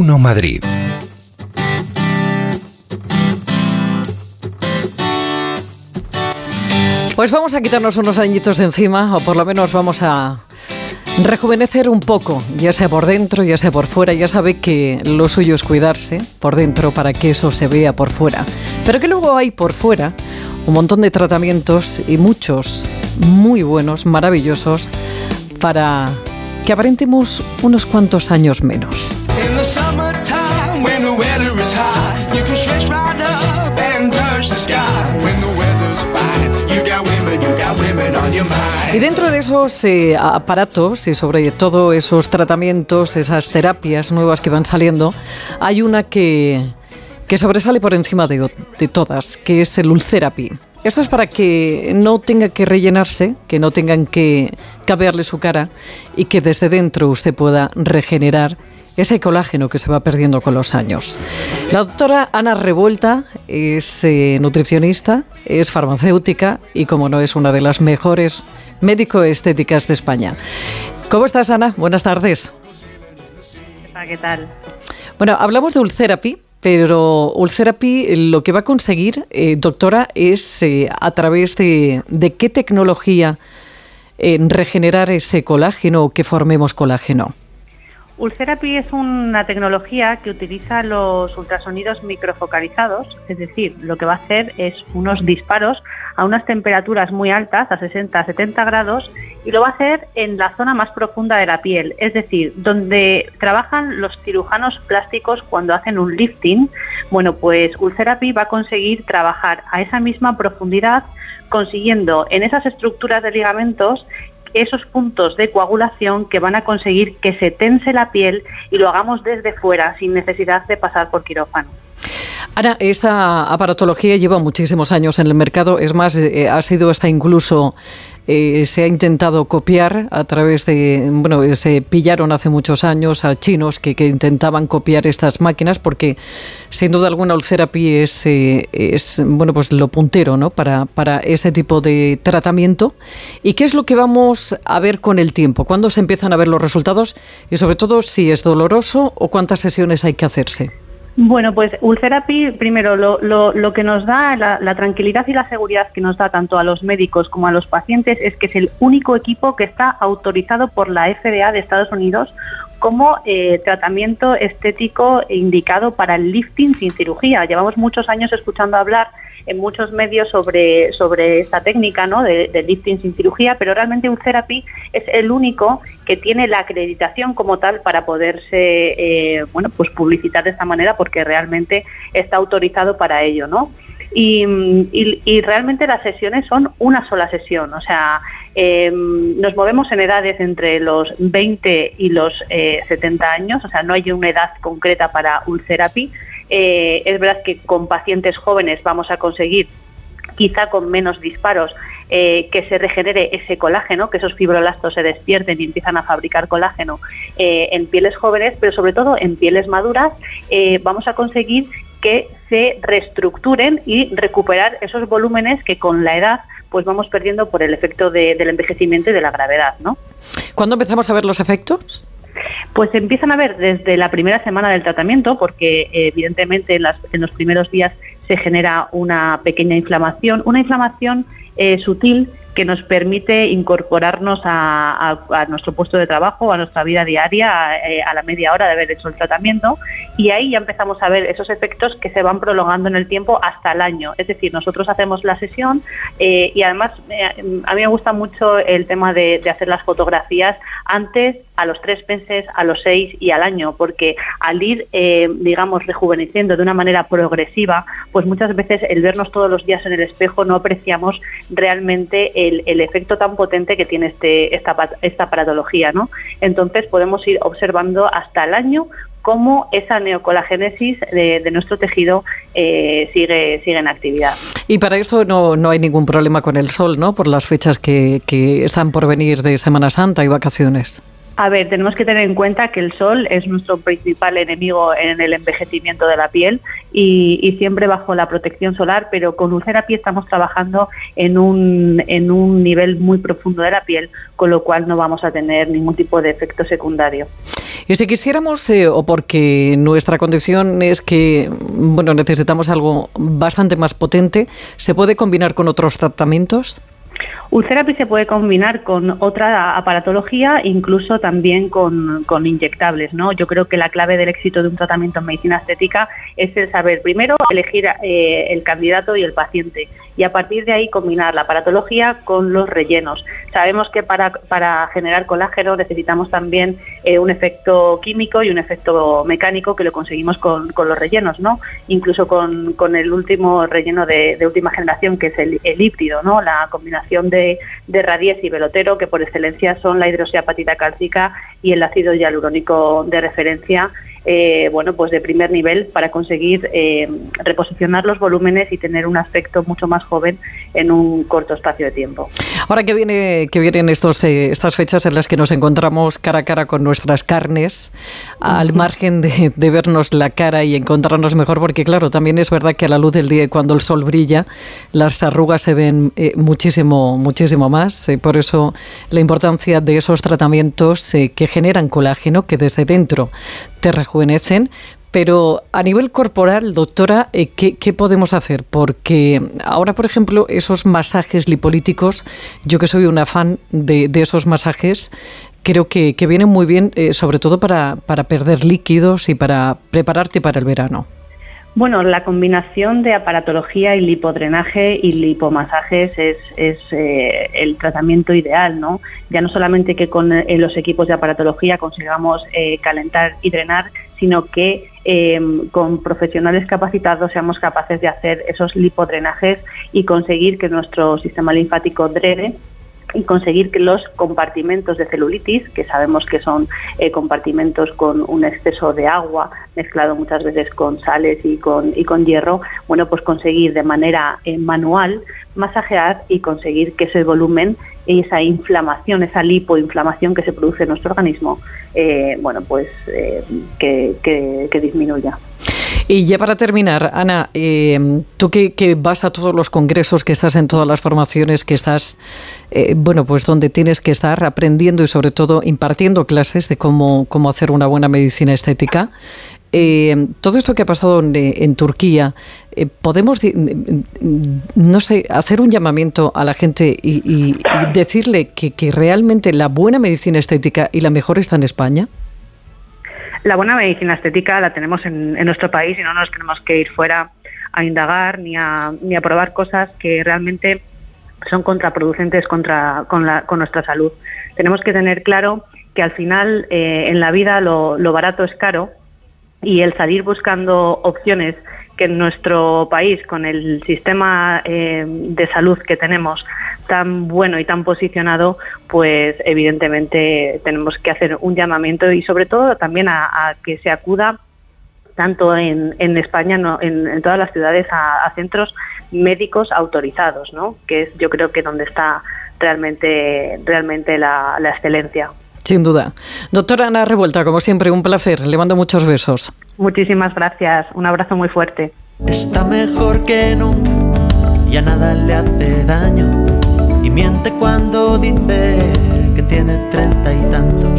1 Madrid. Pues vamos a quitarnos unos añitos de encima, o por lo menos vamos a rejuvenecer un poco, ya sea por dentro, ya sea por fuera. Ya sabe que lo suyo es cuidarse por dentro para que eso se vea por fuera. Pero que luego hay por fuera un montón de tratamientos y muchos muy buenos, maravillosos, para que aparentemos unos cuantos años menos. Y dentro de esos eh, aparatos y sobre todo esos tratamientos, esas terapias nuevas que van saliendo, hay una que, que sobresale por encima de, de todas, que es el Ulcerapi. Esto es para que no tenga que rellenarse, que no tengan que cambiarle su cara y que desde dentro usted pueda regenerar ese colágeno que se va perdiendo con los años. La doctora Ana Revuelta es eh, nutricionista, es farmacéutica y, como no, es una de las mejores médico-estéticas de España. ¿Cómo estás, Ana? Buenas tardes. ¿Qué tal? Bueno, hablamos de pero Ulcerapi lo que va a conseguir, eh, doctora, es eh, a través de, de qué tecnología regenerar ese colágeno o que formemos colágeno. Ulcerapi es una tecnología que utiliza los ultrasonidos microfocalizados, es decir, lo que va a hacer es unos disparos a unas temperaturas muy altas, a 60, 70 grados, y lo va a hacer en la zona más profunda de la piel, es decir, donde trabajan los cirujanos plásticos cuando hacen un lifting. Bueno, pues Ulcerapi va a conseguir trabajar a esa misma profundidad, consiguiendo en esas estructuras de ligamentos esos puntos de coagulación que van a conseguir que se tense la piel y lo hagamos desde fuera sin necesidad de pasar por quirófano. Ahora, esta aparatología lleva muchísimos años en el mercado, es más, eh, ha sido hasta incluso eh, se ha intentado copiar a través de, bueno, se pillaron hace muchos años a chinos que, intentaban copiar estas máquinas porque sin duda alguna Ulcerapi es, eh, es bueno, pues lo puntero ¿no? para, para este tipo de tratamiento. ¿Y qué es lo que vamos a ver con el tiempo? ¿Cuándo se empiezan a ver los resultados? Y sobre todo, si es doloroso o cuántas sesiones hay que hacerse. Bueno, pues Ulcerapi, primero, lo, lo, que nos da, la, tranquilidad y la seguridad que nos da tanto a los médicos como a los pacientes es que es el único equipo que está autorizado por la FDA de Estados Unidos como eh, tratamiento estético indicado para el lifting sin cirugía. Llevamos muchos años escuchando hablar en muchos medios sobre, sobre esta técnica ¿no? de, lifting sin cirugía, pero realmente un therapy es el único que tiene la acreditación como tal para poderse eh, bueno, pues publicitar de esta manera porque realmente está autorizado para ello. ¿no? Y, y, realmente las sesiones son una sola sesión, o sea, em, nos movemos en edades entre los 20 y los 70 eh, años, o sea, no hay una edad concreta para Ulcerapi, eh, es verdad que con pacientes jóvenes vamos a conseguir quizá con menos disparos, eh, que se regenere ese colágeno, que esos fibroblastos se despierten y empiezan a fabricar colágeno eh, en pieles jóvenes, pero sobre todo en pieles maduras, vamos a conseguir que se reestructuren y recuperar esos volúmenes que con la edad pues vamos perdiendo por el efecto del envejecimiento y de la gravedad, ¿no? ¿Cuándo empezamos a ver los efectos? Pues empiezan a ver desde la primera semana del tratamiento, porque evidentemente en, en los primeros días se genera una pequeña inflamación, una inflamación eh, sutil que nos permite incorporarnos a, nuestro puesto de trabajo, a nuestra vida diaria, eh, a la media hora de haber hecho el tratamiento y ahí ya empezamos a ver esos efectos que se van prolongando en el tiempo hasta el año. Es decir, nosotros hacemos la sesión eh, y además a mí me gusta mucho el tema de, hacer las fotografías antes, a los tres meses, a los seis y al año, porque al ir, digamos, rejuveneciendo de una manera progresiva, pues muchas veces el vernos todos los días en el espejo no apreciamos realmente el, efecto tan potente que tiene este, esta, esta paratología. ¿no? Entonces podemos ir observando hasta el año cómo esa neocolagénesis de, nuestro tejido eh, sigue, sigue en actividad. Y para esto no, no, hay ningún problema con el sol, ¿no? Por las fechas que, que están por venir de Semana Santa y vacaciones. A ver, tenemos que tener en cuenta que el sol es nuestro principal enemigo en el envejecimiento de la piel y, siempre bajo la protección solar, pero con Ulcerapi estamos trabajando en un, en un nivel muy profundo de la piel, con lo cual no vamos a tener ningún tipo de efecto secundario. Y si quisiéramos, eh, o porque nuestra condición es que bueno, necesitamos algo bastante más potente, ¿se puede combinar con otros tratamientos? Ulcerapi se puede combinar con otra aparatología, incluso también con, inyectables. ¿no? Yo creo que la clave del éxito de un tratamiento en medicina estética es el saber primero elegir eh, el candidato y el paciente y a partir de ahí combinar la aparatología con los rellenos. Sabemos que para, para generar colágeno necesitamos también eh, un efecto químico y un efecto mecánico que lo conseguimos con, con los rellenos, ¿no? Incluso con, con el último relleno de, última generación que es el, el ¿no? La combinación de, de radies y velotero que por excelencia son la hidroxiapatita cálcica y el ácido hialurónico de referencia eh, bueno, pues de primer nivel para conseguir eh, reposicionar los volúmenes y tener un aspecto mucho más joven en un corto espacio de tiempo. Ahora que viene que vienen estos eh, estas fechas en las que nos encontramos cara a cara con nuestras carnes, al margen de, vernos la cara y encontrarnos mejor, porque claro, también es verdad que a la luz del día y cuando el sol brilla, las arrugas se ven muchísimo muchísimo más. por eso la importancia de esos tratamientos que generan colágeno que desde dentro te rejuvenecen, pero a nivel corporal, doctora, eh, ¿qué, podemos hacer? Porque ahora, por ejemplo, esos masajes lipolíticos, yo que soy una fan de, esos masajes, creo que, vienen muy bien, eh, sobre todo para, para perder líquidos y para prepararte para el verano. Bueno, la combinación de aparatología y lipodrenaje y lipomasajes es, es eh, el tratamiento ideal, ¿no? Ya no solamente que con eh, los equipos de aparatología consigamos eh, calentar y drenar, sino que em, con profesionales capacitados seamos capaces de hacer esos lipodrenajes y conseguir que nuestro sistema linfático drene y conseguir que los compartimentos de celulitis, que sabemos que son eh, compartimentos con un exceso de agua mezclado muchas veces con sales y con, y con hierro, bueno, pues conseguir de manera eh, manual masajear y conseguir que ese volumen y esa inflamación, esa lipoinflamación que se produce en nuestro organismo, eh, bueno, pues que, que disminuya. Y ya para terminar, Ana, eh, tú que, vas a todos los congresos, que estás en todas las formaciones, que estás, eh, bueno, pues donde tienes que estar aprendiendo y sobre todo impartiendo clases de cómo, cómo hacer una buena medicina estética. Eh, todo esto que ha pasado en, Turquía, podemos, no sé, hacer un llamamiento a la gente y, decirle que, que realmente la buena medicina estética y la mejor está en España la buena medicina estética la tenemos en, nuestro país y no nos tenemos que ir fuera a indagar ni a, ni a probar cosas que realmente son contraproducentes contra, con, la, con nuestra salud. Tenemos que tener claro que al final eh, en la vida lo, lo barato es caro y el salir buscando opciones que en nuestro país, con el sistema eh, de salud que tenemos tan bueno y tan posicionado, pues evidentemente tenemos que hacer un llamamiento y sobre todo también a, que se acuda tanto en, en España, no, en, todas las ciudades, a, centros médicos autorizados, ¿no? que es yo creo que donde está realmente, realmente la excelencia. Sin duda. Doctora Ana Revuelta, como siempre, un placer. Le mando muchos besos. Muchísimas gracias. Un abrazo muy fuerte. Está mejor que nunca y a nada le hace daño. Miente cuando dice que tiene treinta y tantos.